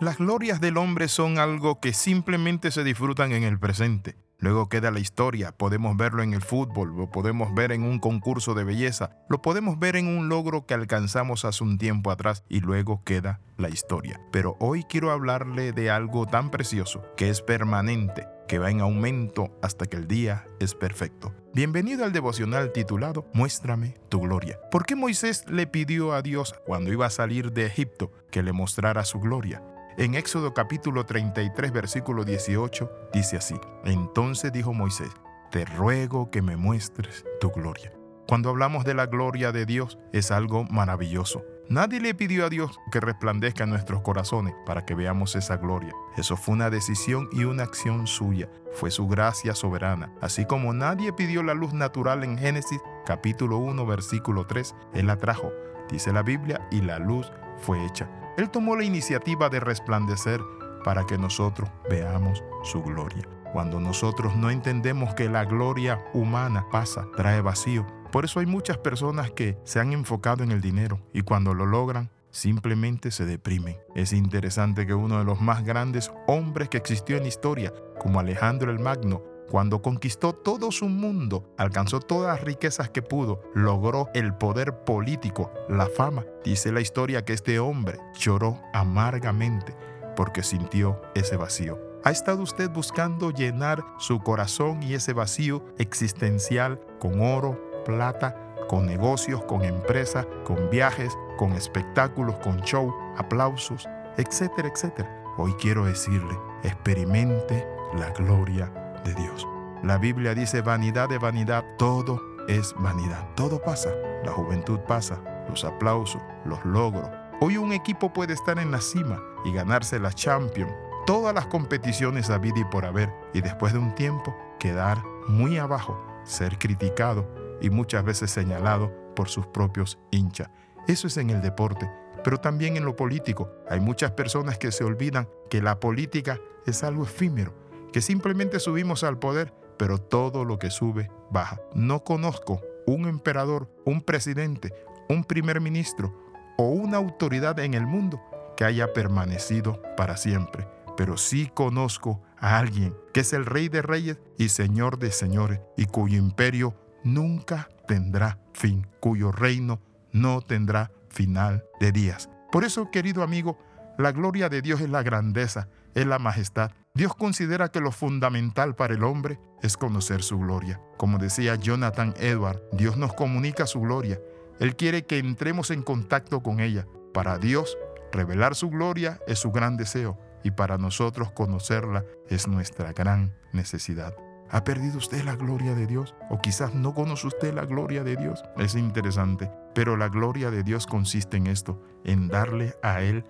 Las glorias del hombre son algo que simplemente se disfrutan en el presente. Luego queda la historia, podemos verlo en el fútbol, lo podemos ver en un concurso de belleza, lo podemos ver en un logro que alcanzamos hace un tiempo atrás y luego queda la historia. Pero hoy quiero hablarle de algo tan precioso que es permanente, que va en aumento hasta que el día es perfecto. Bienvenido al devocional titulado Muéstrame tu gloria. ¿Por qué Moisés le pidió a Dios cuando iba a salir de Egipto que le mostrara su gloria? En Éxodo capítulo 33 versículo 18 dice así, entonces dijo Moisés, te ruego que me muestres tu gloria. Cuando hablamos de la gloria de Dios es algo maravilloso. Nadie le pidió a Dios que resplandezca en nuestros corazones para que veamos esa gloria. Eso fue una decisión y una acción suya. Fue su gracia soberana. Así como nadie pidió la luz natural en Génesis capítulo 1 versículo 3, Él la trajo, dice la Biblia, y la luz fue hecha. Él tomó la iniciativa de resplandecer para que nosotros veamos su gloria. Cuando nosotros no entendemos que la gloria humana pasa, trae vacío. Por eso hay muchas personas que se han enfocado en el dinero y cuando lo logran simplemente se deprimen. Es interesante que uno de los más grandes hombres que existió en historia, como Alejandro el Magno, cuando conquistó todo su mundo, alcanzó todas las riquezas que pudo, logró el poder político, la fama. Dice la historia que este hombre lloró amargamente porque sintió ese vacío. ¿Ha estado usted buscando llenar su corazón y ese vacío existencial con oro, plata, con negocios, con empresas, con viajes, con espectáculos, con show, aplausos, etcétera, etcétera? Hoy quiero decirle, experimente la gloria de Dios. La Biblia dice vanidad de vanidad, todo es vanidad. Todo pasa. La juventud pasa, los aplausos, los logros. Hoy un equipo puede estar en la cima y ganarse la Champions, todas las competiciones a vida y por haber, y después de un tiempo quedar muy abajo, ser criticado y muchas veces señalado por sus propios hinchas. Eso es en el deporte, pero también en lo político. Hay muchas personas que se olvidan que la política es algo efímero que simplemente subimos al poder, pero todo lo que sube baja. No conozco un emperador, un presidente, un primer ministro o una autoridad en el mundo que haya permanecido para siempre. Pero sí conozco a alguien que es el rey de reyes y señor de señores y cuyo imperio nunca tendrá fin, cuyo reino no tendrá final de días. Por eso, querido amigo, la gloria de Dios es la grandeza, es la majestad. Dios considera que lo fundamental para el hombre es conocer su gloria. Como decía Jonathan Edward, Dios nos comunica su gloria. Él quiere que entremos en contacto con ella. Para Dios, revelar su gloria es su gran deseo y para nosotros conocerla es nuestra gran necesidad. ¿Ha perdido usted la gloria de Dios? ¿O quizás no conoce usted la gloria de Dios? Es interesante, pero la gloria de Dios consiste en esto, en darle a Él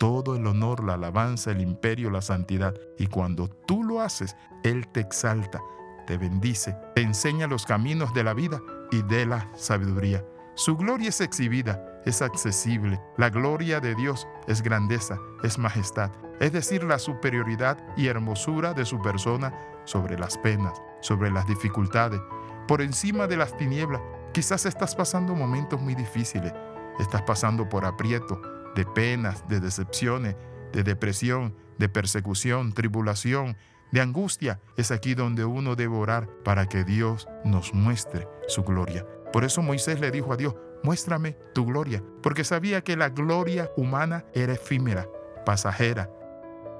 todo el honor, la alabanza, el imperio, la santidad. Y cuando tú lo haces, Él te exalta, te bendice, te enseña los caminos de la vida y de la sabiduría. Su gloria es exhibida, es accesible. La gloria de Dios es grandeza, es majestad, es decir, la superioridad y hermosura de su persona sobre las penas, sobre las dificultades, por encima de las tinieblas. Quizás estás pasando momentos muy difíciles, estás pasando por aprieto, de penas, de decepciones, de depresión, de persecución, tribulación, de angustia, es aquí donde uno debe orar para que Dios nos muestre su gloria. Por eso Moisés le dijo a Dios, muéstrame tu gloria, porque sabía que la gloria humana era efímera, pasajera,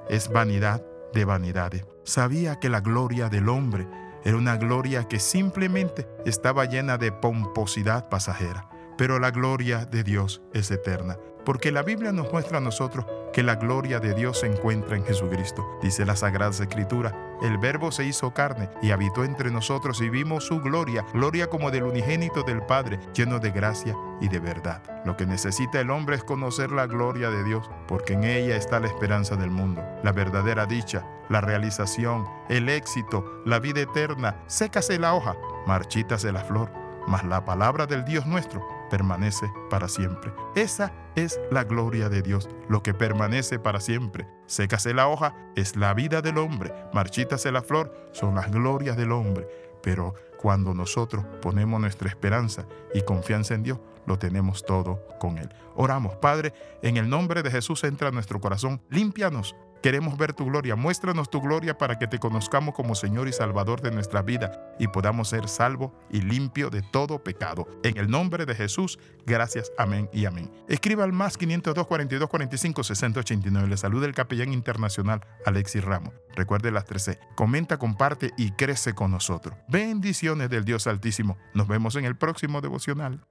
es vanidad de vanidades. Sabía que la gloria del hombre era una gloria que simplemente estaba llena de pomposidad pasajera, pero la gloria de Dios es eterna. Porque la Biblia nos muestra a nosotros que la gloria de Dios se encuentra en Jesucristo. Dice la Sagrada Escritura, el Verbo se hizo carne y habitó entre nosotros y vimos su gloria, gloria como del unigénito del Padre, lleno de gracia y de verdad. Lo que necesita el hombre es conocer la gloria de Dios, porque en ella está la esperanza del mundo, la verdadera dicha, la realización, el éxito, la vida eterna. Sécase la hoja, marchítase la flor, mas la palabra del Dios nuestro permanece para siempre. Esa es la gloria de Dios, lo que permanece para siempre. Sécase la hoja, es la vida del hombre. Marchítase la flor, son las glorias del hombre. Pero cuando nosotros ponemos nuestra esperanza y confianza en Dios, lo tenemos todo con Él. Oramos, Padre, en el nombre de Jesús entra a nuestro corazón, límpianos Queremos ver tu gloria. Muéstranos tu gloria para que te conozcamos como Señor y Salvador de nuestra vida y podamos ser salvos y limpio de todo pecado. En el nombre de Jesús, gracias, amén y amén. Escriba al más 502 42 45 60 89. Le saluda el capellán internacional Alexis Ramos. Recuerde las 13. Comenta, comparte y crece con nosotros. Bendiciones del Dios Altísimo. Nos vemos en el próximo devocional.